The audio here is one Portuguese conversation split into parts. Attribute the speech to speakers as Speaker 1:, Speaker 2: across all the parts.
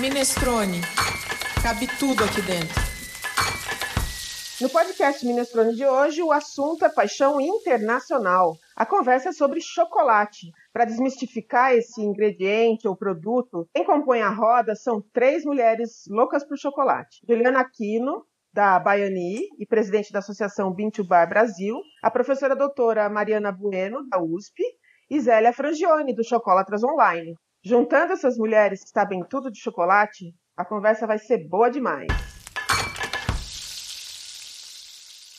Speaker 1: Minestrone. Cabe tudo aqui dentro.
Speaker 2: No podcast Minestrone de hoje, o assunto é paixão internacional. A conversa é sobre chocolate. Para desmistificar esse ingrediente ou produto, quem compõe a roda são três mulheres loucas por chocolate. Juliana Aquino, da Baiani e presidente da Associação Bintu Bar Brasil, a professora doutora Mariana Bueno, da USP, e Zélia Frangione, do Chocolatras Online. Juntando essas mulheres que sabem tudo de chocolate, a conversa vai ser boa demais.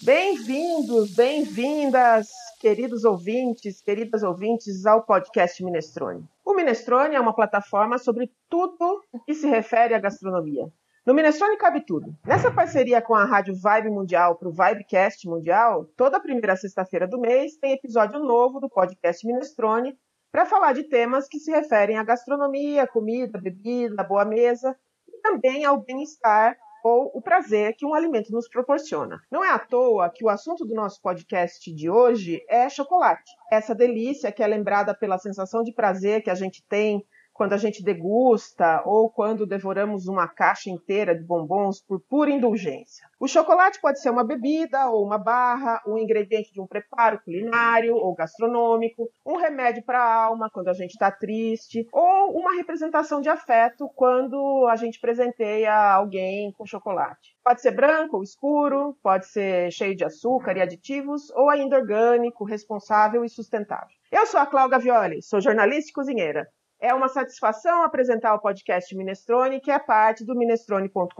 Speaker 2: Bem-vindos, bem-vindas, queridos ouvintes, queridas ouvintes, ao podcast Minestrone. O Minestrone é uma plataforma sobre tudo que se refere à gastronomia. No Minestrone cabe tudo. Nessa parceria com a Rádio Vibe Mundial para o Vibecast Mundial, toda primeira sexta-feira do mês tem episódio novo do podcast Minestrone para falar de temas que se referem à gastronomia, comida, bebida, boa mesa e também ao bem-estar ou o prazer que um alimento nos proporciona. Não é à toa que o assunto do nosso podcast de hoje é chocolate. Essa delícia que é lembrada pela sensação de prazer que a gente tem quando a gente degusta ou quando devoramos uma caixa inteira de bombons por pura indulgência. O chocolate pode ser uma bebida ou uma barra, um ingrediente de um preparo culinário ou gastronômico, um remédio para a alma quando a gente está triste, ou uma representação de afeto quando a gente presenteia alguém com chocolate. Pode ser branco ou escuro, pode ser cheio de açúcar e aditivos, ou ainda orgânico, responsável e sustentável. Eu sou a Cláudia Violi, sou jornalista e cozinheira. É uma satisfação apresentar o podcast Minestrone, que é parte do minestrone.com.br,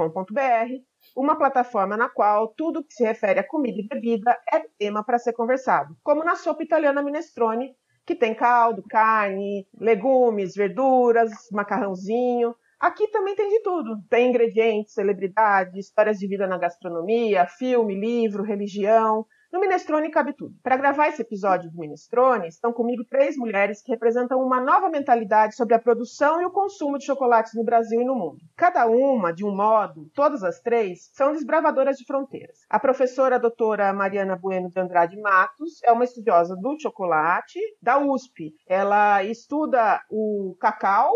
Speaker 2: uma plataforma na qual tudo que se refere a comida e bebida é tema para ser conversado, como na sopa italiana Minestrone, que tem caldo, carne, legumes, verduras, macarrãozinho. Aqui também tem de tudo. Tem ingredientes, celebridades, histórias de vida na gastronomia, filme, livro, religião, no Minestrone cabe tudo. Para gravar esse episódio do Minestrone, estão comigo três mulheres que representam uma nova mentalidade sobre a produção e o consumo de chocolates no Brasil e no mundo. Cada uma, de um modo, todas as três, são desbravadoras de fronteiras. A professora a doutora Mariana Bueno de Andrade Matos é uma estudiosa do chocolate da USP. Ela estuda o cacau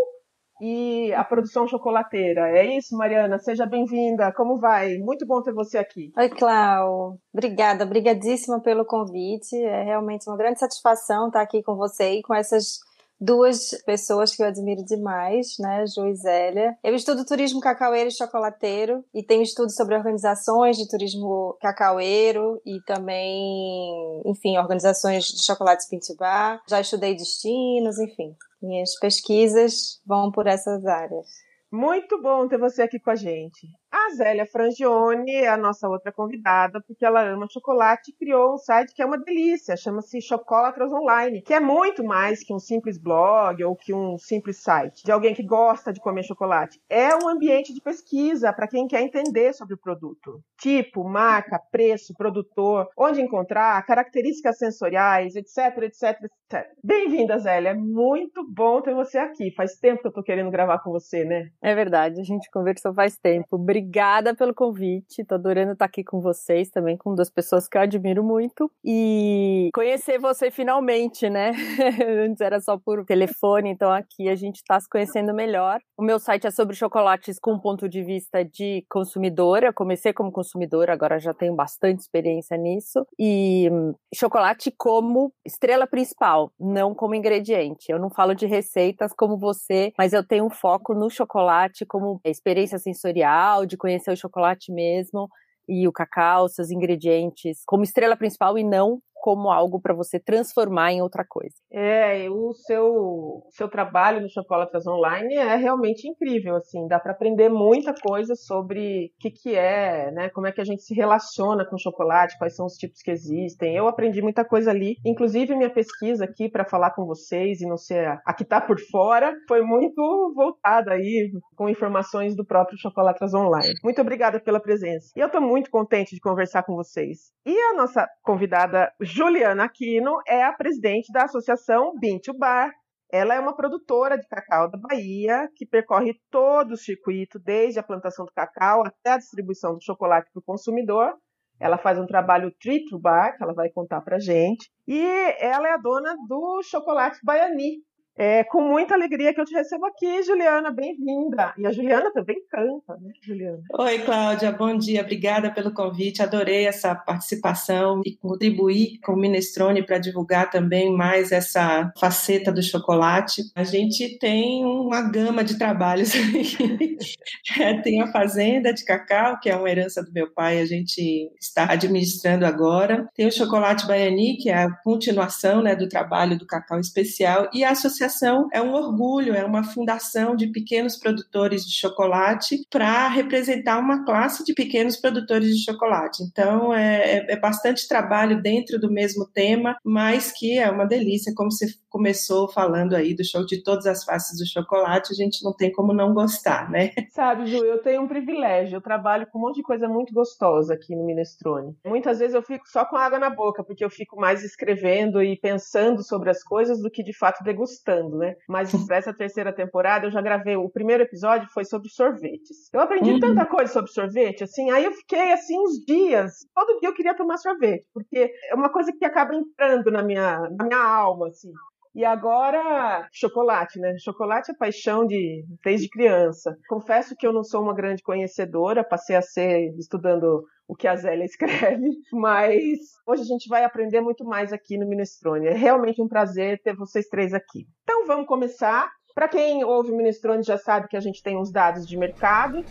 Speaker 2: e a produção chocolateira. É isso, Mariana? Seja bem-vinda. Como vai? Muito bom ter você aqui.
Speaker 3: Oi, Clau. Obrigada, obrigadíssima pelo convite. É realmente uma grande satisfação estar aqui com você e com essas duas pessoas que eu admiro demais, né, Ju e Zélia. Eu estudo turismo cacaueiro e chocolateiro e tenho estudos sobre organizações de turismo cacaueiro e também, enfim, organizações de chocolates Pintibar. Já estudei destinos, enfim. Minhas pesquisas vão por essas áreas.
Speaker 2: Muito bom ter você aqui com a gente. A Zélia Frangione é a nossa outra convidada, porque ela ama chocolate e criou um site que é uma delícia, chama-se Chocolatras Online, que é muito mais que um simples blog ou que um simples site de alguém que gosta de comer chocolate. É um ambiente de pesquisa para quem quer entender sobre o produto. Tipo, marca, preço, produtor, onde encontrar, características sensoriais, etc, etc, etc. Bem-vinda, Zélia. É muito bom ter você aqui. Faz tempo que eu tô querendo gravar com você, né?
Speaker 4: É verdade, a gente conversou faz tempo. Obrigada obrigada pelo convite. Tô adorando estar aqui com vocês também, com duas pessoas que eu admiro muito. E conhecer você finalmente, né? Antes era só por telefone, então aqui a gente está se conhecendo melhor. O meu site é sobre chocolates com ponto de vista de consumidora. Eu comecei como consumidora, agora já tenho bastante experiência nisso. E hum, chocolate como estrela principal, não como ingrediente. Eu não falo de receitas como você, mas eu tenho um foco no chocolate como experiência sensorial, de de conhecer o chocolate mesmo e o cacau, seus ingredientes, como estrela principal e não como algo para você transformar em outra coisa.
Speaker 2: É, o seu, seu trabalho no Chocolatas Online é realmente incrível, assim, dá para aprender muita coisa sobre o que, que é, né, como é que a gente se relaciona com chocolate, quais são os tipos que existem. Eu aprendi muita coisa ali, inclusive minha pesquisa aqui para falar com vocês e não ser a, que está por fora, foi muito voltada aí com informações do próprio Chocolatas Online. Muito obrigada pela presença. E eu estou muito contente de conversar com vocês. E a nossa convidada Juliana Aquino é a presidente da Associação Bean to Bar. Ela é uma produtora de cacau da Bahia que percorre todo o circuito, desde a plantação do cacau até a distribuição do chocolate para o consumidor. Ela faz um trabalho Tree to Bar, que ela vai contar para gente. E ela é a dona do chocolate Baiani, É com muita alegria que eu te recebo aqui, Juliana, bem-vinda. E a Juliana também canta, né, Juliana?
Speaker 5: Oi, Cláudia, bom dia. Obrigada pelo convite. Adorei essa participação e contribuir com o Minestrone para divulgar também mais essa faceta do chocolate. A gente tem uma gama de trabalhos. é, tem a fazenda de cacau, que é uma herança do meu pai, a gente está administrando agora. Tem o chocolate baiani, que é a continuação né, do trabalho do cacau especial, e a associação associação é um orgulho, é uma fundação de pequenos produtores de chocolate para representar uma classe de pequenos produtores de chocolate. Então, é, é, é, bastante trabalho dentro do mesmo tema, mas que é uma delícia, como você começou falando aí do show de todas as faces do chocolate, a gente não tem como não gostar, né?
Speaker 2: Sabe, Ju, eu tenho um privilégio, eu trabalho com um monte de coisa muito gostosa aqui no Minestrone. Muitas vezes eu fico só com água na boca, porque eu fico mais escrevendo e pensando sobre as coisas do que de fato degustando né? Mas para essa terceira temporada eu já gravei. O primeiro episódio foi sobre sorvetes. Eu aprendi uhum. tanta coisa sobre sorvete, assim, aí eu fiquei assim uns dias. Todo dia eu queria tomar sorvete, porque é uma coisa que acaba entrando na minha, na minha alma, assim. E agora, chocolate, né? Chocolate é paixão de desde criança. Confesso que eu não sou uma grande conhecedora, passei a ser estudando o que a Zélia escreve, mas hoje a gente vai aprender muito mais aqui no Minestrone. É realmente um prazer ter vocês três aqui. Então vamos começar. Para quem ouve o Minestrone já sabe que a gente tem uns dados de mercado.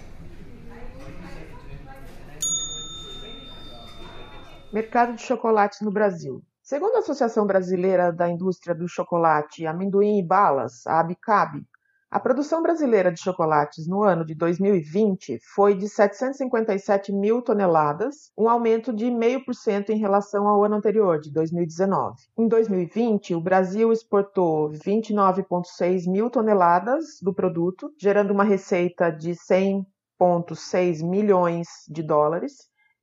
Speaker 2: Mercado de chocolates no Brasil. Segundo a Associação Brasileira da Indústria do Chocolate, Amendoim e Balas, a ABCAB, a produção brasileira de chocolates no ano de 2020 foi de 757 mil toneladas, um aumento de 0,5% em relação ao ano anterior, de 2019. Em 2020, o Brasil exportou 29,6 mil toneladas do produto, gerando uma receita de 100,6 milhões de dólares,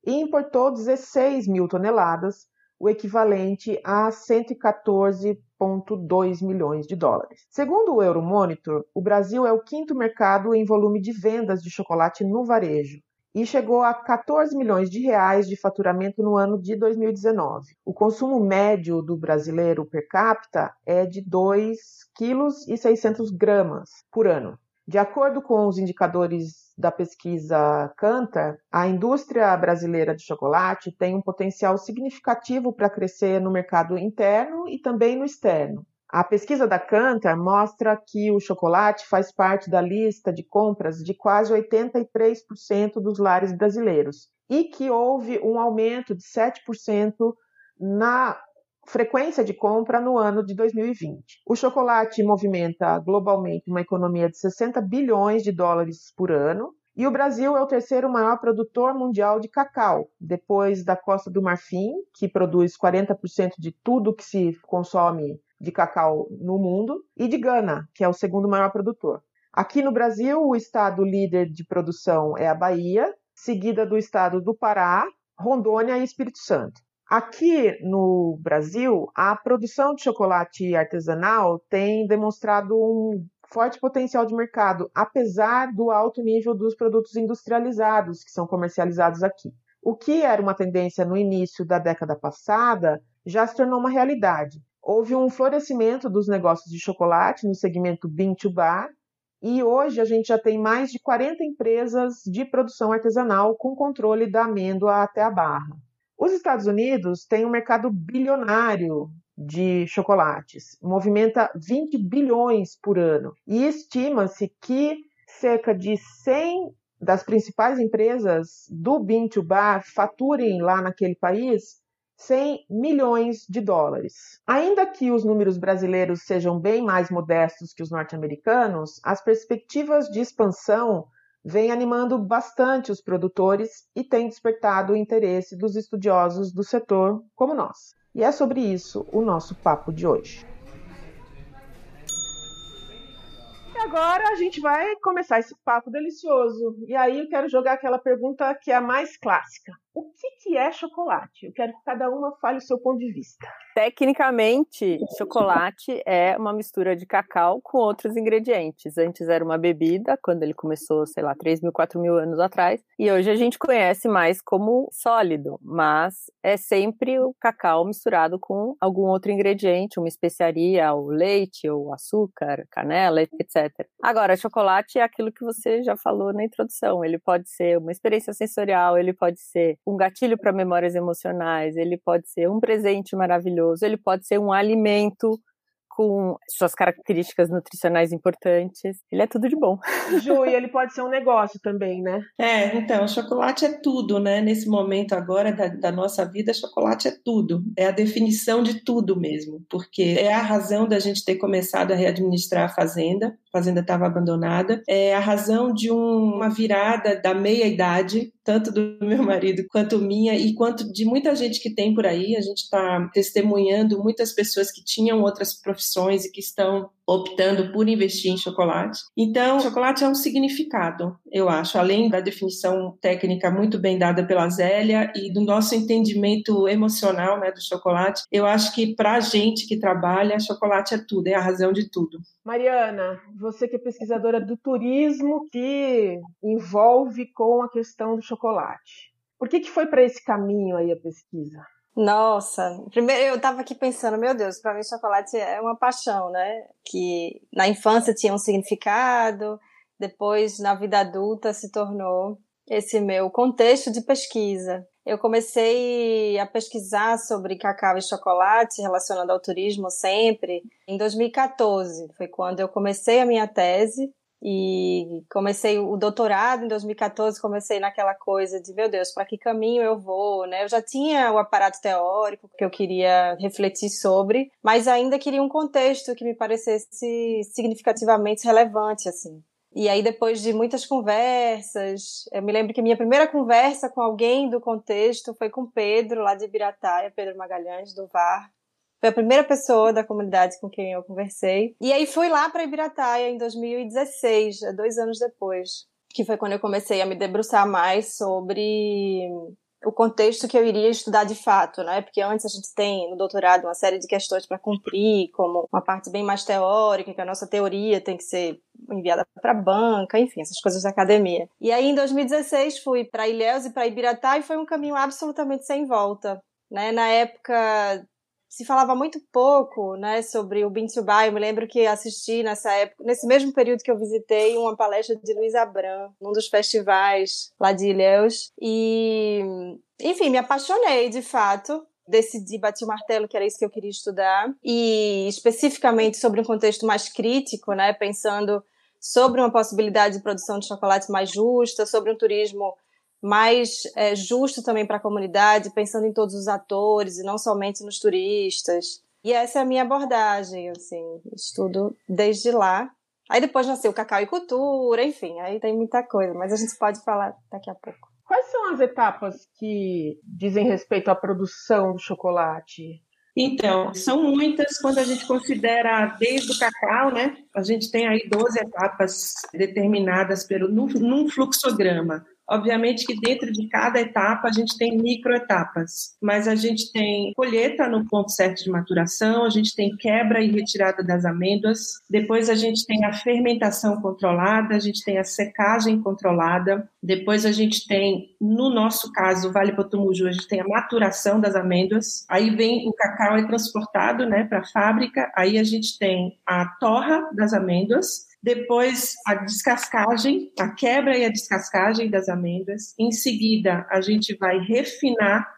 Speaker 2: e importou 16 mil toneladas, o equivalente a 114,2 milhões de dólares. Segundo o Euromonitor, o Brasil é o quinto mercado em volume de vendas de chocolate no varejo e chegou a 14 milhões de reais de faturamento no ano de 2019. O consumo médio do brasileiro per capita é de 2,6 kg por ano. De acordo com os indicadores da pesquisa Cantar, a indústria brasileira de chocolate tem um potencial significativo para crescer no mercado interno e também no externo. A pesquisa da Cantar mostra que o chocolate faz parte da lista de compras de quase 83% dos lares brasileiros e que houve um aumento de 7% na frequência de compra no ano de 2020. O chocolate movimenta globalmente uma economia de 60 bilhões de dólares por ano. E o Brasil é o terceiro maior produtor mundial de cacau, depois da Costa do Marfim, que produz 40% de tudo que se consome de cacau no mundo, e de Gana, que é o segundo maior produtor. Aqui no Brasil, o estado líder de produção é a Bahia, seguida do estado do Pará, Rondônia e Espírito Santo. Aqui no Brasil, a produção de chocolate artesanal tem demonstrado um forte potencial de mercado, apesar do alto nível dos produtos industrializados que são comercializados aqui. O que era uma tendência no início da década passada já se tornou uma realidade. Houve um florescimento dos negócios de chocolate no segmento bean to bar, e hoje a gente já tem mais de 40 empresas de produção artesanal com controle da amêndoa até a barra. Os Estados Unidos têm um mercado bilionário de chocolates, movimenta 20 bilhões por ano. E estima-se que cerca de 100 das principais empresas do bean to bar faturem lá naquele país 100 milhões de dólares. Ainda que os números brasileiros sejam bem mais modestos que os norte-americanos, as perspectivas de expansão vem animando bastante os produtores e tem despertado o interesse dos estudiosos do setor como nós. E é sobre isso o nosso papo de hoje. E agora a gente vai começar esse papo delicioso. E aí eu quero jogar aquela pergunta que é a mais clássica. O que, que é chocolate? Eu quero que cada uma fale o seu ponto de vista.
Speaker 4: Tecnicamente, chocolate é uma mistura de cacau com outros ingredientes. Antes era uma bebida, quando ele começou, sei lá, 3 mil, 4 mil anos atrás. E hoje a gente conhece mais como sólido, mas é sempre o cacau misturado com algum outro ingrediente, uma especiaria, o leite, ou açúcar, canela, etc. Agora, chocolate é aquilo que você já falou na introdução. Ele pode ser uma experiência sensorial, ele pode ser um gatilho para memórias emocionais, ele pode ser um presente maravilhoso, ele pode ser um alimento com suas características nutricionais importantes. Ele é tudo de bom.
Speaker 2: Ju, e ele pode ser um negócio também, né?
Speaker 5: É, então, chocolate é tudo, né? Nesse momento agora da, da nossa vida, chocolate é tudo. É a definição de tudo mesmo, porque é a razão da gente ter começado a readministrar a fazenda. A fazenda estava abandonada. É a razão de um, uma virada da meia-idade, tanto do meu marido quanto minha, e quanto de muita gente que tem por aí. A gente está testemunhando muitas pessoas que tinham outras profissões profissões e que estão optando por investir em chocolate. Então, chocolate é um significado, eu acho, além da definição técnica muito bem dada pela Zélia e do nosso entendimento emocional né, do chocolate, eu acho que para a gente que trabalha, chocolate é tudo, é a razão de tudo.
Speaker 2: Mariana, você que é pesquisadora do turismo que envolve com a questão do chocolate. Por que, que foi para esse caminho aí a pesquisa?
Speaker 3: Nossa, primeiro eu tava aqui pensando, meu Deus, para mim chocolate é uma paixão, né? Que na infância tinha um significado, depois na vida adulta se tornou esse meu contexto de pesquisa. Eu comecei a pesquisar sobre cacau e chocolate relacionado ao turismo sempre em 2014. Foi quando eu comecei a minha tese e comecei o doutorado em 2014, comecei naquela coisa de, meu Deus, para que caminho eu vou, né? Eu já tinha o aparato teórico que eu queria refletir sobre, mas ainda queria um contexto que me parecesse significativamente relevante, assim. E aí, depois de muitas conversas, eu me lembro que minha primeira conversa com alguém do contexto foi com Pedro, lá de Ibirataia, Pedro Magalhães, do VAR, foi a primeira pessoa da comunidade com quem eu conversei. E aí fui lá para Ibirataia em 2016, dois anos depois, que foi quando eu comecei a me debruçar mais sobre o contexto que eu iria estudar de fato, né? Porque antes a gente tem no doutorado uma série de questões para cumprir, como uma parte bem mais teórica, que a nossa teoria tem que ser enviada para a banca, enfim, essas coisas da academia. E aí em 2016 fui para Ilhéus e para Ibiratá e foi um caminho absolutamente sem volta. Né? Na época se falava muito pouco, né, sobre o Bintubá. Eu me lembro que assisti nessa época, nesse mesmo período que eu visitei, uma palestra de Luiz Abram, num dos festivais lá de Ilhéus. E, enfim, me apaixonei, de fato, decidi bater o martelo que era isso que eu queria estudar e especificamente sobre um contexto mais crítico, né, pensando sobre uma possibilidade de produção de chocolate mais justa, sobre um turismo mais é, justo também para a comunidade, pensando em todos os atores e não somente nos turistas. E essa é a minha abordagem, assim, estudo desde lá. Aí depois nasceu Cacau e Cultura, enfim, aí tem muita coisa, mas a gente pode falar daqui a pouco.
Speaker 2: Quais são as etapas que dizem respeito à produção do chocolate?
Speaker 5: Então, são muitas quando a gente considera desde o cacau, né? A gente tem aí 12 etapas determinadas pelo, num, num fluxograma. Obviamente que dentro de cada etapa a gente tem microetapas, mas a gente tem colheita no ponto certo de maturação, a gente tem quebra e retirada das amêndoas, depois a gente tem a fermentação controlada, a gente tem a secagem controlada, depois a gente tem, no nosso caso, Vale Potumuju, a gente tem a maturação das amêndoas, aí vem o cacau é transportado né, para a fábrica, aí a gente tem a torra das amêndoas, depois a descascagem, a quebra e a descascagem das amêndoas. Em seguida, a gente vai refinar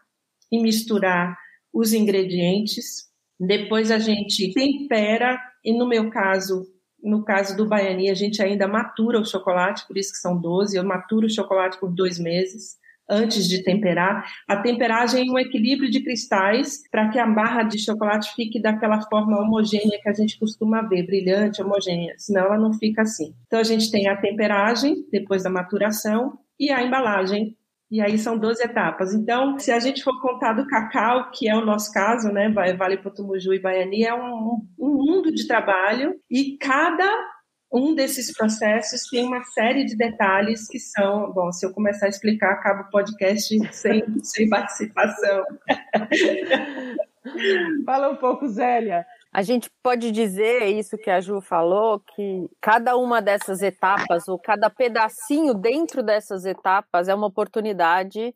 Speaker 5: e misturar os ingredientes. Depois a gente tempera e no meu caso, no caso do baiani, a gente ainda matura o chocolate, por isso que são 12, eu maturo o chocolate por dois meses antes de temperar. A temperagem é um equilíbrio de cristais para que a barra de chocolate fique daquela forma homogênea que a gente costuma ver, brilhante, homogênea, senão ela não fica assim. Então a gente tem a temperagem depois da maturação e a embalagem. E aí são 12 etapas. Então, se a gente for contar do cacau, que é o nosso caso, né, Vale Potumuju e Baiani, é um, um mundo de trabalho e cada um desses processos tem uma série de detalhes que são, bom, se eu começar a explicar, acaba o podcast sem, sem participação.
Speaker 2: Fala um pouco, Zélia.
Speaker 4: A gente pode dizer isso que a Ju falou, que cada uma dessas etapas, ou cada pedacinho dentro dessas etapas, é uma oportunidade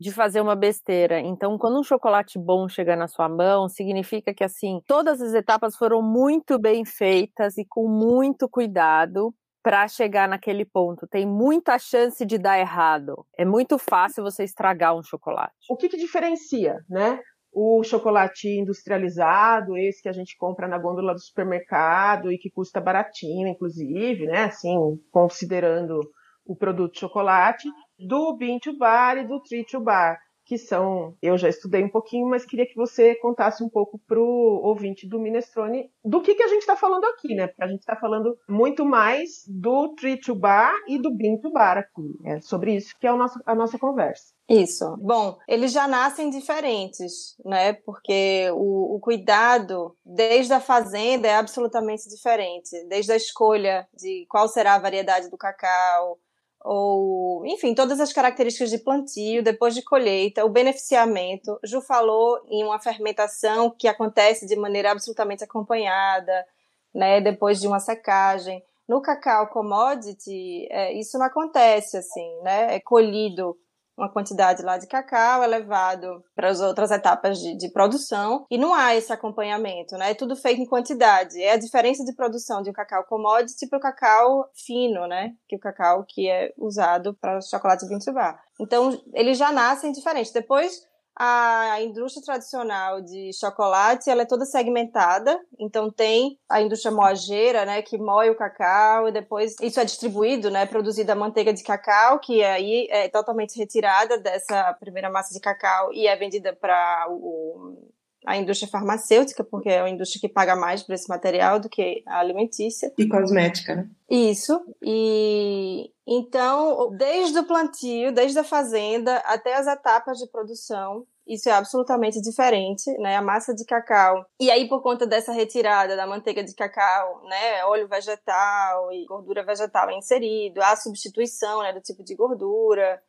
Speaker 4: de fazer uma besteira. Então, quando um chocolate bom chega na sua mão, significa que assim, todas as etapas foram muito bem feitas e com muito cuidado para chegar naquele ponto. Tem muita chance de dar errado. É muito fácil você estragar um chocolate.
Speaker 2: O que, que diferencia, né? O chocolate industrializado, esse que a gente compra na gôndola do supermercado e que custa baratinho, inclusive, né? Assim, considerando o produto chocolate, do Bean to Bar e do Tree to Bar, que são, eu já estudei um pouquinho, mas queria que você contasse um pouco para o ouvinte do Minestrone do que, que a gente está falando aqui, né? Porque a gente está falando muito mais do Tree to Bar e do Bean to Bar aqui. É sobre isso que é a nossa, a nossa conversa.
Speaker 3: Isso. Bom, eles já nascem diferentes, né? Porque o, o, cuidado desde a fazenda é absolutamente diferente. Desde a escolha de qual será a variedade do cacau, ou, enfim, todas as características de plantio, depois de colheita, o beneficiamento. Ju falou em uma fermentação que acontece de maneira absolutamente acompanhada, né, depois de uma secagem. No cacau commodity, é, isso não acontece assim, né? É colhido uma quantidade lá de cacau, é levado para as outras etapas de, de, produção e não há esse acompanhamento, né? É tudo feito em quantidade. É a diferença de produção de um cacau commodity para o cacau fino, né? Que é o cacau que é usado para chocolate bean to bar. Então, eles já nascem diferentes. Depois a indústria tradicional de chocolate ela é toda segmentada, então tem a indústria moageira, né, que moe o cacau e depois isso é distribuído, né, produzida a manteiga de cacau, que aí é totalmente retirada dessa primeira massa de cacau e é vendida para a indústria farmacêutica, porque é uma indústria que paga mais por esse material do que a alimentícia.
Speaker 5: E cosmética, né?
Speaker 3: Isso. E então, desde o plantio, desde a fazenda até as etapas de produção, isso é absolutamente diferente, né? A massa de cacau. E aí, por conta dessa retirada da manteiga de cacau, né? Óleo vegetal e gordura vegetal é inserido, há substituição, né? Do tipo de gordura.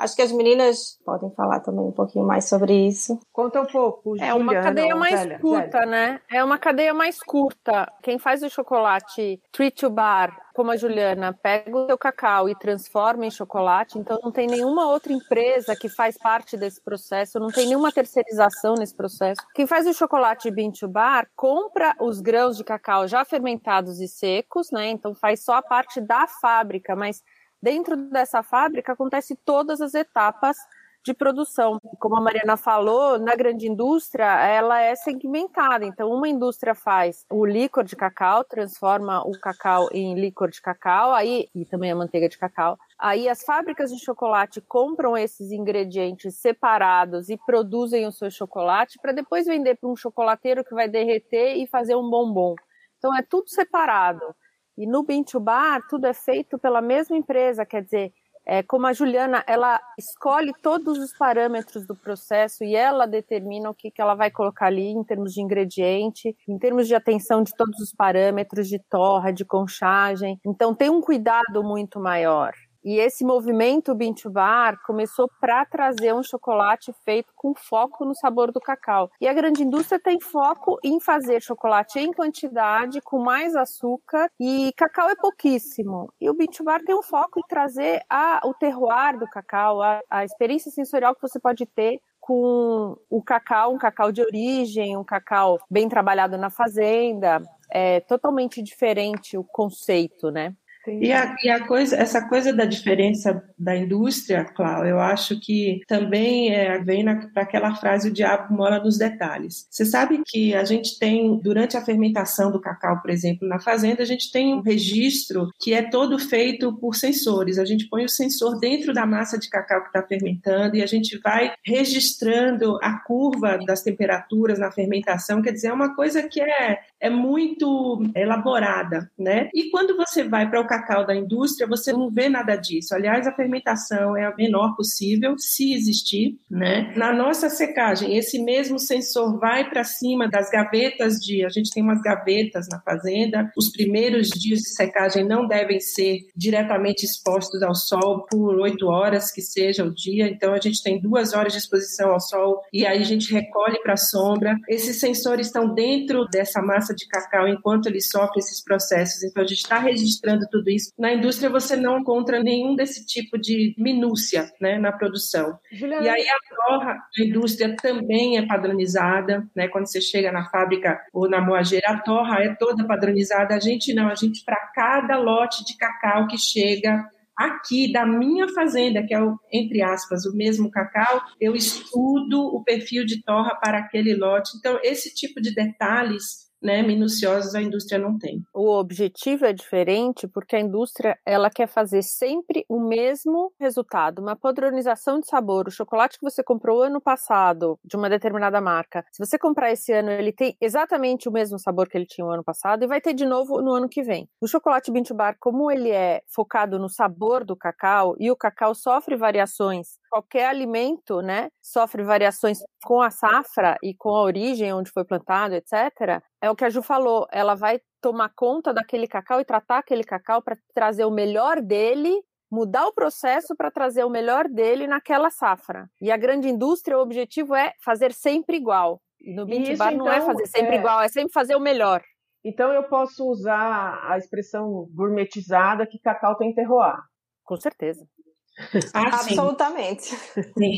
Speaker 3: Acho que as meninas podem falar também um pouquinho mais sobre isso.
Speaker 2: Conta um pouco.
Speaker 4: É uma cadeia mais velha, curta, velha. né? É uma cadeia mais curta. Quem faz o chocolate treat to bar, como a Juliana, pega o seu cacau e transforma em chocolate, então não tem nenhuma outra empresa que faz parte desse processo, não tem nenhuma terceirização nesse processo. Quem faz o chocolate bean to bar compra os grãos de cacau já fermentados e secos, né? Então faz só a parte da fábrica, mas dentro dessa fábrica acontece todas as etapas de produção. Como a Mariana falou, na grande indústria ela é segmentada. Então, uma indústria faz o licor de cacau, transforma o cacau em licor de cacau, aí e também a manteiga de cacau. Aí as fábricas de chocolate compram esses ingredientes separados e produzem o seu chocolate para depois vender para um chocolateiro que vai derreter e fazer um bombom. Então é tudo separado. E no Bean to Bar, tudo é feito pela mesma empresa, quer dizer, é, como a Juliana, ela escolhe todos os parâmetros do processo e ela determina o que, que ela vai colocar ali em termos de ingrediente, em termos de atenção de todos os parâmetros, de torra, de conchagem. Então, tem um cuidado muito maior. E esse movimento Bean to Bar começou para trazer um chocolate feito com foco no sabor do cacau. E a grande indústria tem foco em fazer chocolate em quantidade, com mais açúcar, e cacau é pouquíssimo. E o Bean to Bar tem um foco em trazer a, o terroir do cacau, a, a experiência sensorial que você pode ter com o cacau, um cacau de origem, um cacau bem trabalhado na fazenda. É totalmente diferente o conceito, né?
Speaker 5: E, a, e a, coisa, essa coisa da diferença da indústria, Cláudio, eu acho que também é, vem para aquela frase o diabo mora nos detalhes. Você sabe que a gente tem, durante a fermentação do cacau, por exemplo, na fazenda, a gente tem um registro que é todo feito por sensores. A gente põe o sensor dentro da massa de cacau que está fermentando e a gente vai registrando a curva das temperaturas na fermentação. Quer dizer, é uma coisa que é, é muito elaborada, né? E quando você vai para o cacau da indústria, você não vê nada disso. Aliás, a fermentação é a menor possível, se existir, né? Na nossa secagem, esse mesmo sensor vai para cima das gavetas de, a gente tem umas gavetas na fazenda. Os primeiros dias de secagem não devem ser diretamente expostos ao sol por oito horas que seja o dia. Então a gente tem duas horas de exposição ao sol e aí a gente recolhe para a sombra. Esses sensores estão dentro dessa massa de cacau enquanto ele sofre esses processos. Então a gente está registrando tudo isso. Na indústria você não encontra nenhum desse tipo de minúcia, né, na produção. Juliana. E aí a torra da indústria também é padronizada, né? Quando você chega na fábrica ou na moageira, a torra é toda padronizada. A gente não, a gente para cada lote de cacau que chega aqui da minha fazenda, que é o, entre aspas, o mesmo cacau, eu estudo o perfil de torra para aquele lote. Então, esse tipo de detalhes né, minuciosos a indústria não tem.
Speaker 4: O objetivo é diferente porque a indústria ela quer fazer sempre o mesmo resultado, uma padronização de sabor. O chocolate que você comprou ano passado de uma determinada marca, se você comprar esse ano, ele tem exatamente o mesmo sabor que ele tinha no ano passado e vai ter de novo no ano que vem. O chocolate Bean Bar, como ele é focado no sabor do cacau e o cacau sofre variações qualquer alimento, né, sofre variações com a safra e com a origem onde foi plantado, etc. É o que a Ju falou, ela vai tomar conta daquele cacau e tratar aquele cacau para trazer o melhor dele mudar o processo para trazer o melhor dele naquela safra. E a grande indústria, o objetivo é fazer sempre igual. E no Mint Bar então, não é então, fazer sempre é... igual, é sempre fazer o melhor.
Speaker 2: Então eu posso usar a expressão gourmetizada que cacau tem terroir.
Speaker 4: Com certeza.
Speaker 3: Ah, Absolutamente. Sim.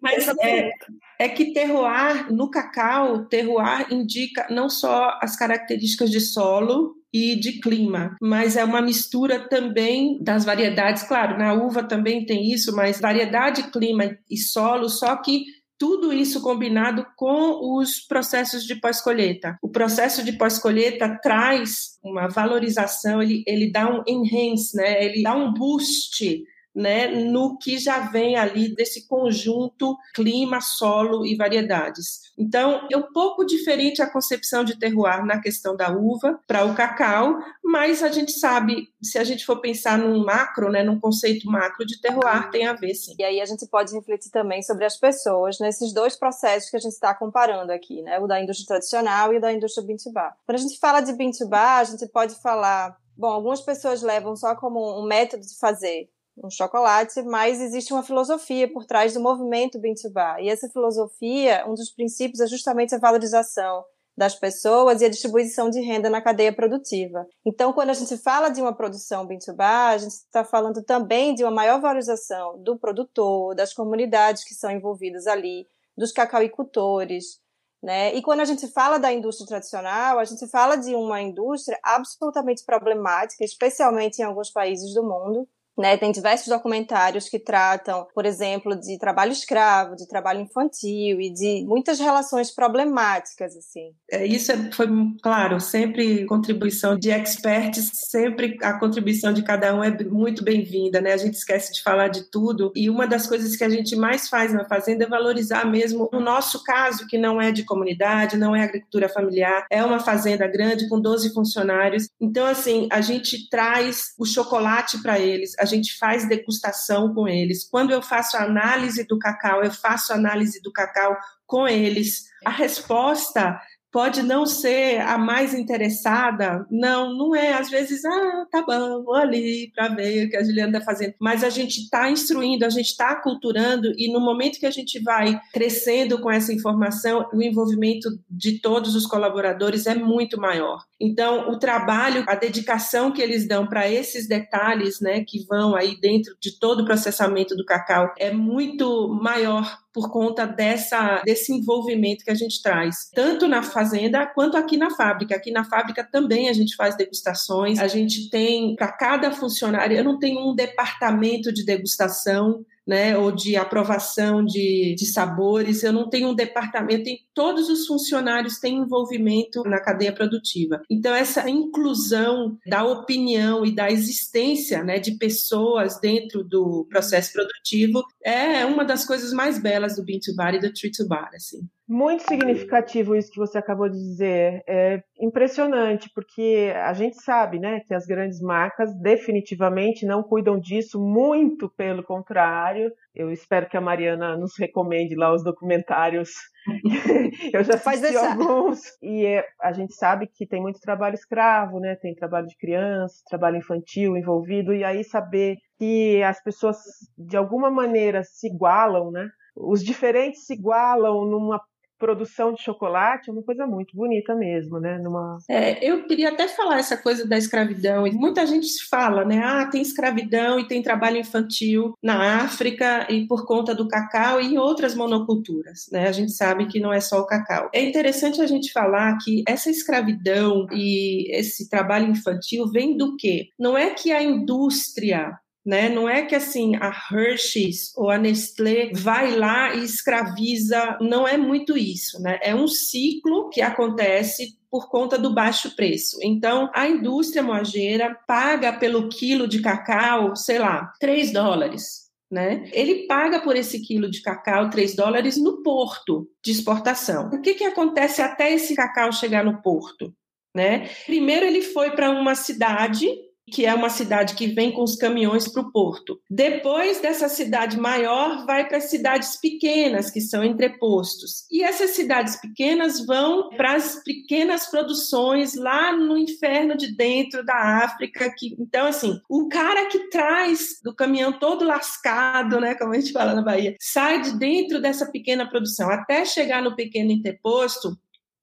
Speaker 5: Mas é, é que terroir, no cacau, terroir indica não só as características de solo, e de clima, mas é uma mistura também das variedades. Claro, na uva também tem isso, mas variedade, clima e solo, só que tudo isso combinado com os processos de pós-colheita. O processo de pós-colheita traz uma valorização, ele, ele dá um enhance, né? ele dá um boost né, no que já vem ali desse conjunto clima, solo e variedades. Então, é um pouco diferente a concepção de terroir na questão da uva para o cacau, mas a gente sabe, se a gente for pensar num macro, né, num conceito macro de terroir, tem a ver sim.
Speaker 3: E aí a gente pode refletir também sobre as pessoas nesses dois processos que a gente está comparando aqui, né, o da indústria tradicional e o da indústria bar. Quando a gente fala de bar, a gente pode falar Bom, algumas pessoas levam só como um método de fazer, um chocolate, mas existe uma filosofia por trás do movimento Bar. E essa filosofia, um dos princípios é justamente a valorização das pessoas e a distribuição de renda na cadeia produtiva. Então, quando a gente fala de uma produção Bar, a gente está falando também de uma maior valorização do produtor, das comunidades que são envolvidas ali, dos cacauicultores, né? E quando a gente fala da indústria tradicional, a gente fala de uma indústria absolutamente problemática, especialmente em alguns países do mundo, né, tem diversos documentários que tratam, por exemplo, de trabalho escravo, de trabalho infantil e de muitas relações problemáticas, assim.
Speaker 5: É, isso é, foi, claro, sempre contribuição de experts, sempre a contribuição de cada um é muito bem-vinda, né? A gente esquece de falar de tudo e uma das coisas que a gente mais faz na fazenda é valorizar mesmo, no nosso caso, que não é de comunidade, não é agricultura familiar, é uma fazenda grande com 12 funcionários. Então, assim, a gente traz o chocolate para eles, a gente faz degustação com eles. Quando eu faço análise do cacau, eu faço análise do cacau com eles. A resposta pode não ser a mais interessada, não, não é. Às vezes, ah, tá bom, vou ali para ver o que a Juliana está fazendo. Mas a gente está instruindo, a gente está aculturando, e no momento que a gente vai crescendo com essa informação, o envolvimento de todos os colaboradores é muito maior. Então, o trabalho, a dedicação que eles dão para esses detalhes, né, que vão aí dentro de todo o processamento do cacau, é muito maior por conta dessa, desse envolvimento que a gente traz, tanto na fazenda quanto aqui na fábrica. Aqui na fábrica também a gente faz degustações, a gente tem, para cada funcionário, eu não tenho um departamento de degustação, né, ou de aprovação de, de sabores. Eu não tenho um departamento, tem, todos os funcionários têm envolvimento na cadeia produtiva. Então, essa inclusão da opinião e da existência né, de pessoas dentro do processo produtivo é uma das coisas mais belas do Bean to Bar e do Tree to Bar. Assim.
Speaker 2: Muito significativo isso que você acabou de dizer. É impressionante, porque a gente sabe né, que as grandes marcas definitivamente não cuidam disso, muito pelo contrário. Eu espero que a Mariana nos recomende lá os documentários. Eu já assisti alguns. E é, a gente sabe que tem muito trabalho escravo, né? Tem trabalho de criança, trabalho infantil envolvido. E aí saber que as pessoas, de alguma maneira, se igualam, né? Os diferentes se igualam numa produção de chocolate é uma coisa muito bonita mesmo, né? Numa...
Speaker 5: É, eu queria até falar essa coisa da escravidão. Muita gente fala, né? Ah, tem escravidão e tem trabalho infantil na África e por conta do cacau e em outras monoculturas, né? A gente sabe que não é só o cacau. É interessante a gente falar que essa escravidão e esse trabalho infantil vem do quê? Não é que a indústria né? Não é que assim a Hershey's ou a Nestlé vai lá e escraviza, não é muito isso, né? É um ciclo que acontece por conta do baixo preço. Então, a indústria moageira paga pelo quilo de cacau, sei lá, 3 dólares. Né? Ele paga por esse quilo de cacau 3 dólares no porto de exportação. O que, que acontece até esse cacau chegar no porto? Né? Primeiro, ele foi para uma cidade que é uma cidade que vem com os caminhões para o porto. Depois dessa cidade maior, vai para cidades pequenas, que são entrepostos. E essas cidades pequenas vão para as pequenas produções lá no inferno de dentro da África. Que, então, assim, o cara que traz do caminhão todo lascado, né, como a gente fala na Bahia, sai de dentro dessa pequena produção até chegar no pequeno entreposto,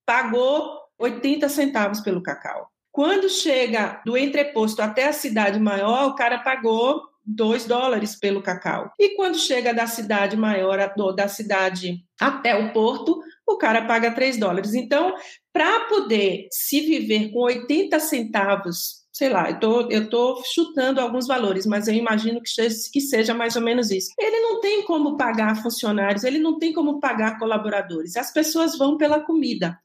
Speaker 5: pagou 80 centavos pelo cacau. Quando chega do entreposto até a cidade maior, o cara pagou 2 dólares pelo cacau. E quando chega da cidade maior, da cidade até o porto, o cara paga 3 dólares. Então, para poder se viver com 80 centavos sei lá, eu tô, eu tô chutando alguns valores, mas eu imagino que seja, que seja mais ou menos isso. Ele não tem como pagar funcionários, ele não tem como pagar colaboradores. As pessoas vão pela comida.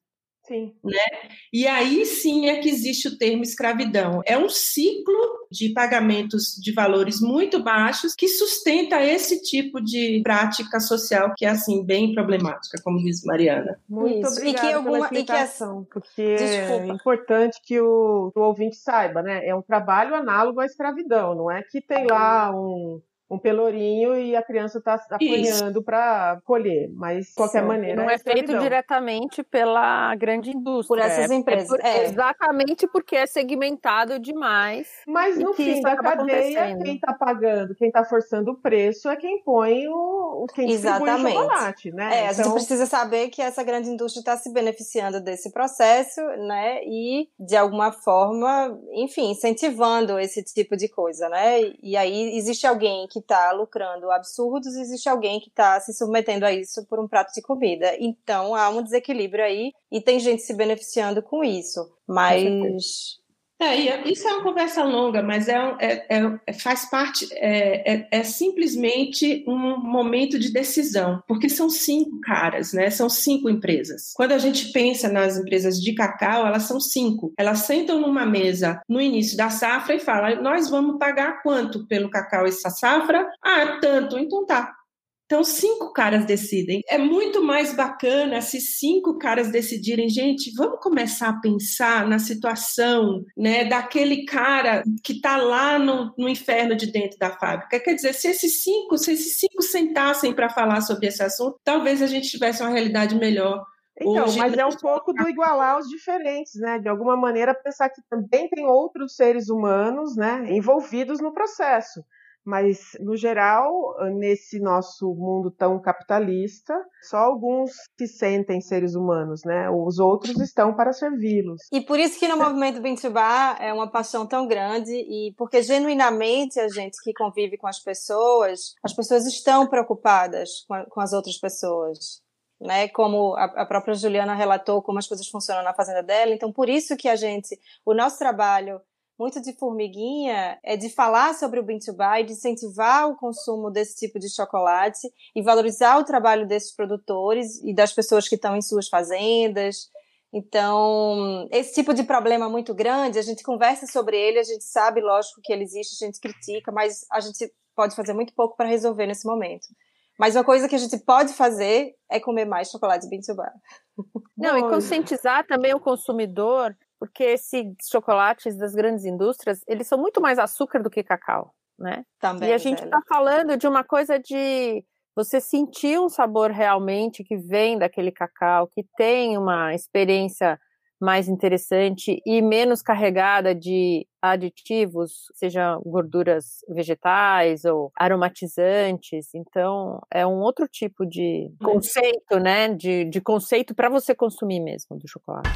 Speaker 2: Sim.
Speaker 5: Né? E aí sim é que existe o termo escravidão. É um ciclo de pagamentos de valores muito baixos que sustenta esse tipo de prática social que é assim bem problemática, como diz Mariana.
Speaker 2: Muito Isso. obrigada e que alguma, pela explicação, que porque Desculpa. é importante que o, o ouvinte saiba, né? É um trabalho análogo à escravidão, não é que tem lá um um pelourinho e a criança está apanhando para colher, mas de qualquer Sim, maneira.
Speaker 4: Não é, é feito diretamente pela grande indústria.
Speaker 3: Por essas é empresas. É por,
Speaker 4: é. Exatamente porque é segmentado demais.
Speaker 2: Mas no fim da cadeia, quem está pagando, quem está forçando o preço é quem põe o, quem Exatamente. o chocolate, né?
Speaker 3: É, então... a gente então precisa saber que essa grande indústria está se beneficiando desse processo, né? E de alguma forma, enfim, incentivando esse tipo de coisa, né? E aí existe alguém que que está lucrando absurdos, existe alguém que está se submetendo a isso por um prato de comida. Então há um desequilíbrio aí e tem gente se beneficiando com isso. Mas
Speaker 5: é, isso é uma conversa longa, mas é, é, é faz parte, é, é, é, simplesmente um momento de decisão, porque são cinco caras, né? São cinco empresas. Quando a gente pensa nas empresas de cacau, elas são cinco. Elas sentam numa mesa no início da safra e falam: nós vamos pagar quanto pelo cacau essa safra? Ah, tanto. Então tá. Então, cinco caras decidem. É muito mais bacana se cinco caras decidirem, gente, vamos começar a pensar na situação né, daquele cara que está lá no, no, inferno de dentro da fábrica. Quer dizer, se esses cinco, se esses cinco sentassem para falar sobre esse assunto, talvez a gente tivesse uma realidade melhor.
Speaker 2: Então, Hoje, mas é um pouco do igualar os diferentes, né? De alguma maneira pensar que também tem outros seres humanos, né, envolvidos no processo. Mas, no geral, nesse nosso mundo tão capitalista, só alguns se sentem seres humanos, né? Os outros estão para servi-los.
Speaker 3: E por isso que no movimento Bintubá é uma paixão tão grande e porque genuinamente a gente que convive com as pessoas, as pessoas estão preocupadas com, a, com as outras pessoas. Né, como a, a própria Juliana relatou como as coisas funcionam na fazenda dela, então por isso que a gente, o nosso trabalho muito de formiguinha é de falar sobre o Bean to Buy, de incentivar o consumo desse tipo de chocolate e valorizar o trabalho desses produtores e das pessoas que estão em suas fazendas. Então, esse tipo de problema muito grande, a gente conversa sobre ele, a gente sabe, lógico, que ele existe, a gente critica, mas a gente pode fazer muito pouco para resolver nesse momento. Mas uma coisa que a gente pode fazer é comer mais chocolate Bean to Bar.
Speaker 4: Não, e conscientizar também o consumidor, porque esses chocolates das grandes indústrias, eles são muito mais açúcar do que cacau, né?
Speaker 3: Também.
Speaker 4: E a gente está falando de uma coisa de você sentir um sabor realmente que vem daquele cacau, que tem uma experiência mais interessante e menos carregada de aditivos, seja gorduras vegetais ou aromatizantes. Então, é um outro tipo de uhum. conceito, né? De, de conceito para você consumir mesmo do chocolate.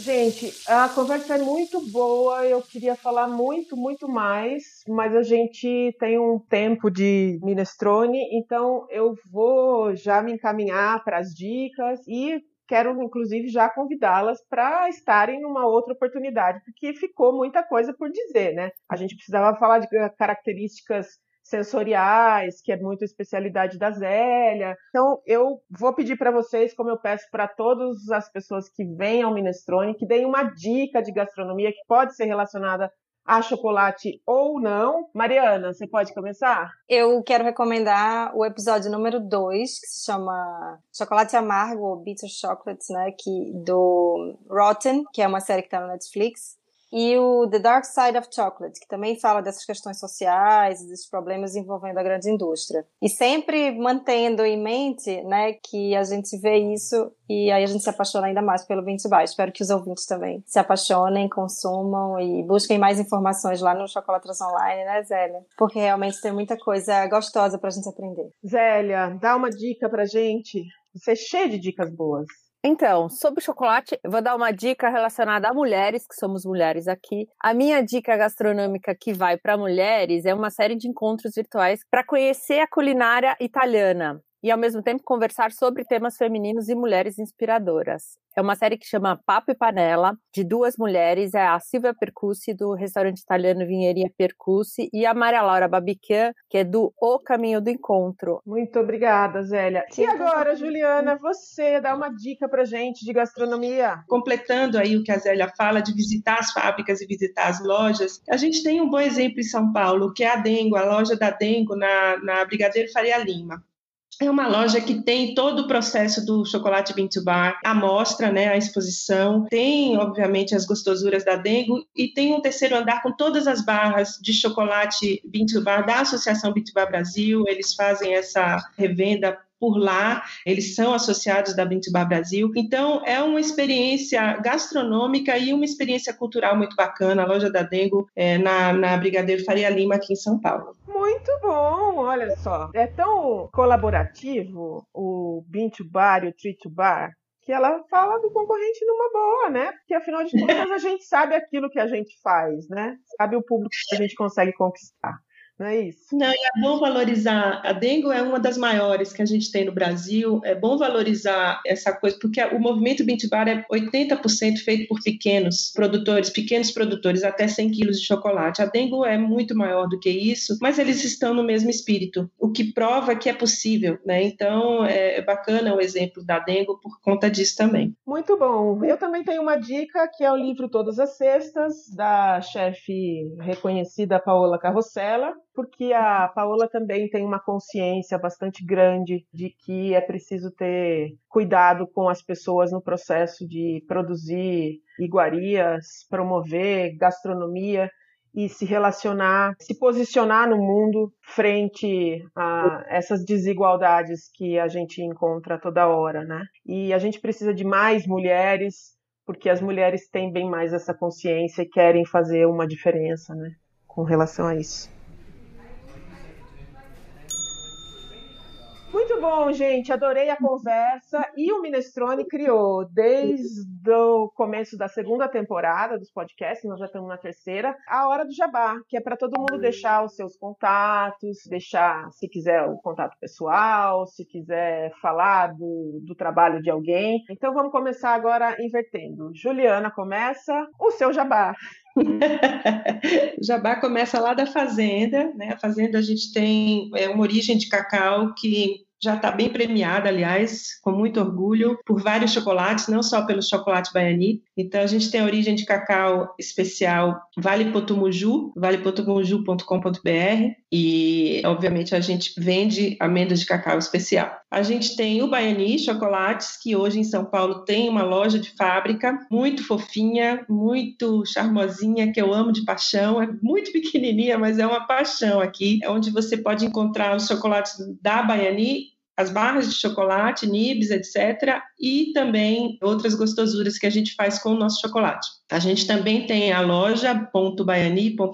Speaker 2: Gente, a conversa é muito boa, eu queria falar muito, muito mais, mas a gente tem um tempo de minestrone, então eu vou já me encaminhar para as dicas e quero inclusive já convidá-las para estarem numa outra oportunidade, porque ficou muita coisa por dizer, né? A gente precisava falar de características sensoriais, que é muito especialidade da Zélia. Então, eu vou pedir para vocês, como eu peço para todas as pessoas que vêm ao Minestrone, que deem uma dica de gastronomia que pode ser relacionada a chocolate ou não. Mariana, você pode começar?
Speaker 3: Eu quero recomendar o episódio número 2, que se chama Chocolate Amargo, ou Bitter Chocolates, né, que, do Rotten, que é uma série que está no Netflix e o The Dark Side of Chocolate, que também fala dessas questões sociais, desses problemas envolvendo a grande indústria. E sempre mantendo em mente, né, que a gente vê isso e aí a gente se apaixona ainda mais pelo 20 baixo. Espero que os ouvintes também se apaixonem, consumam e busquem mais informações lá no Chocolatras Online, né, Zélia? Porque realmente tem muita coisa gostosa pra gente aprender.
Speaker 2: Zélia, dá uma dica pra gente. Você é cheia de dicas boas.
Speaker 4: Então, sobre chocolate, vou dar uma dica relacionada a mulheres, que somos mulheres aqui. A minha dica gastronômica que vai para mulheres é uma série de encontros virtuais para conhecer a culinária italiana e ao mesmo tempo conversar sobre temas femininos e mulheres inspiradoras. É uma série que chama Papo e Panela, de duas mulheres, é a Silvia Percussi, do restaurante italiano Vinheria Percussi, e a Maria Laura Babiquian, que é do O Caminho do Encontro.
Speaker 2: Muito obrigada, Zélia. E agora, Juliana, você dá uma dica pra gente de gastronomia?
Speaker 5: Completando aí o que a Zélia fala, de visitar as fábricas e visitar as lojas, a gente tem um bom exemplo em São Paulo, que é a Dengo, a loja da Dengo na, na Brigadeiro Faria Lima. É uma loja que tem todo o processo do chocolate Bean to Bar, a mostra, né, a exposição, tem, obviamente, as gostosuras da Dengo e tem um terceiro andar com todas as barras de chocolate Bean to Bar da Associação Bean to Bar Brasil. Eles fazem essa revenda por lá, eles são associados da Bar Brasil. Então, é uma experiência gastronômica e uma experiência cultural muito bacana, a loja da Dengo é, na, na Brigadeiro Faria Lima, aqui em São Paulo.
Speaker 2: Muito bom, olha só. É tão colaborativo o Bean to Bar e o Treat to Bar que ela fala do concorrente numa boa, né? Porque afinal de contas a gente sabe aquilo que a gente faz, né? Sabe o público que a gente consegue conquistar. Não é isso?
Speaker 5: Não, e é bom valorizar. A Dengo é uma das maiores que a gente tem no Brasil. É bom valorizar essa coisa, porque o movimento Bar é 80% feito por pequenos produtores, pequenos produtores, até 100 quilos de chocolate. A Dengo é muito maior do que isso, mas eles estão no mesmo espírito, o que prova que é possível, né? Então, é bacana o exemplo da Dengo por conta disso também.
Speaker 2: Muito bom. Eu também tenho uma dica, que é o livro Todas as Sextas, da chefe reconhecida Paola Carrossela porque a Paola também tem uma consciência bastante grande de que é preciso ter cuidado com as pessoas no processo de produzir iguarias, promover gastronomia e se relacionar, se posicionar no mundo frente a essas desigualdades que a gente encontra toda hora, né? E a gente precisa de mais mulheres, porque as mulheres têm bem mais essa consciência e querem fazer uma diferença, né? Com relação a isso. Muito bom, gente. Adorei a conversa. E o Minestrone criou, desde o começo da segunda temporada dos podcasts, nós já estamos na terceira, a Hora do Jabá, que é para todo mundo deixar os seus contatos, deixar, se quiser, o contato pessoal, se quiser falar do, do trabalho de alguém. Então vamos começar agora invertendo. Juliana começa o seu jabá.
Speaker 5: Jabá começa lá da fazenda, né? A fazenda a gente tem é, uma origem de cacau que já está bem premiada, aliás, com muito orgulho, por vários chocolates, não só pelo chocolate baiani. Então, a gente tem a origem de cacau especial Vale Potumuju, valepotumuju.com.br e, obviamente, a gente vende amêndoas de cacau especial. A gente tem o Baiani Chocolates, que hoje em São Paulo tem uma loja de fábrica muito fofinha, muito charmosinha, que eu amo de paixão. É muito pequenininha, mas é uma paixão aqui, é onde você pode encontrar os chocolates da Baiani as barras de chocolate, nibs, etc. E também outras gostosuras que a gente faz com o nosso chocolate. A gente também tem a loja .baiani.com.br,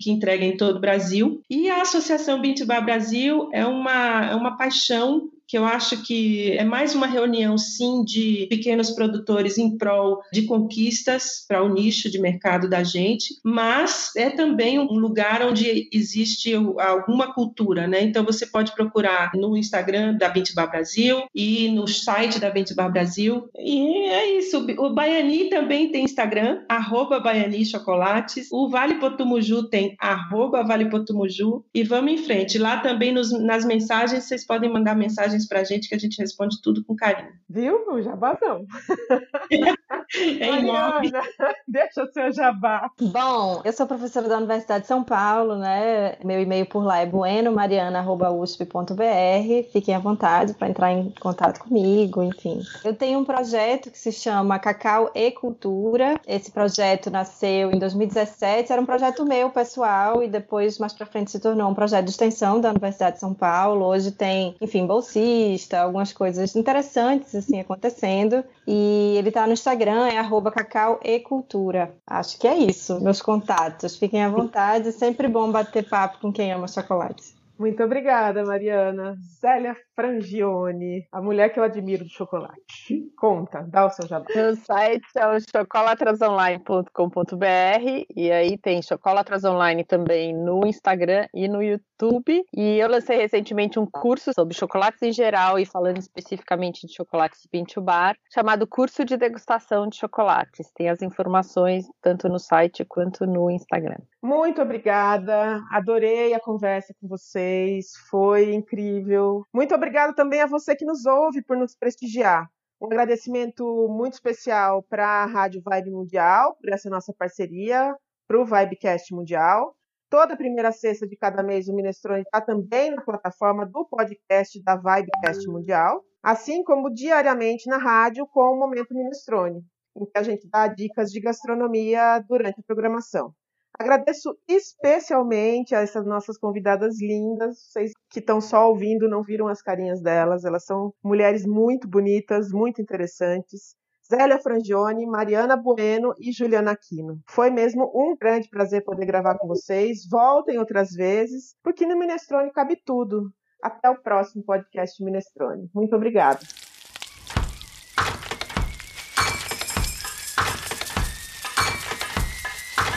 Speaker 5: que entrega em todo o Brasil. E a Associação Bintibá Brasil é uma, é uma paixão que eu acho que é mais uma reunião, sim, de pequenos produtores em prol de conquistas para o nicho de mercado da gente, mas é também um lugar onde existe alguma cultura, né? Então você pode procurar no Instagram da Bintbar Brasil e no site da Bintbar Brasil. E é isso. O Baiani também tem Instagram, arroba Baiani Chocolates. O Vale Potumuju tem arroba Vale Potumuju. E vamos em frente. Lá também nos, nas mensagens, vocês podem mandar mensagens mensagens para a gente que a gente responde tudo com carinho.
Speaker 2: Viu? O jabazão.
Speaker 5: é enorme.
Speaker 2: deixa o seu jabá.
Speaker 3: Bom, eu sou professora da Universidade de São Paulo, né? Meu e-mail por lá é buenomariana.usp.br. Fiquem à vontade para entrar em contato comigo, enfim. Eu tenho um projeto que se chama Cacau e Cultura. Esse projeto nasceu em 2017, era um projeto meu, pessoal, e depois, mais para frente, se tornou um projeto de extensão da Universidade de São Paulo. Hoje tem, enfim, bolsistas algumas coisas interessantes assim acontecendo. E ele tá no Instagram, é arroba cacau e cultura. Acho que é isso, meus contatos. Fiquem à vontade, sempre bom bater papo com quem ama chocolate.
Speaker 2: Muito obrigada, Mariana. Zélia Frangione, a mulher que eu admiro de chocolate. Conta, dá o seu jabá.
Speaker 4: Meu site é o chocolatrasonline.com.br e aí tem Chocolatras Online também no Instagram e no YouTube. E eu lancei recentemente um curso sobre chocolates em geral e falando especificamente de chocolates Pinto Bar, chamado Curso de Degustação de Chocolates. Tem as informações tanto no site quanto no Instagram.
Speaker 2: Muito obrigada, adorei a conversa com vocês, foi incrível. Muito obrigada também a você que nos ouve por nos prestigiar. Um agradecimento muito especial para a Rádio Vibe Mundial, por essa nossa parceria, para o Vibecast Mundial. Toda primeira sexta de cada mês o Minestrone está também na plataforma do podcast da Vibecast Mundial, assim como diariamente na rádio com o Momento Minestrone, em que a gente dá dicas de gastronomia durante a programação. Agradeço especialmente a essas nossas convidadas lindas. Vocês que estão só ouvindo não viram as carinhas delas. Elas são mulheres muito bonitas, muito interessantes. Zélia Frangione, Mariana Bueno e Juliana Aquino. Foi mesmo um grande prazer poder gravar com vocês. Voltem outras vezes, porque no Minestrone cabe tudo. Até o próximo podcast Minestrone. Muito obrigada.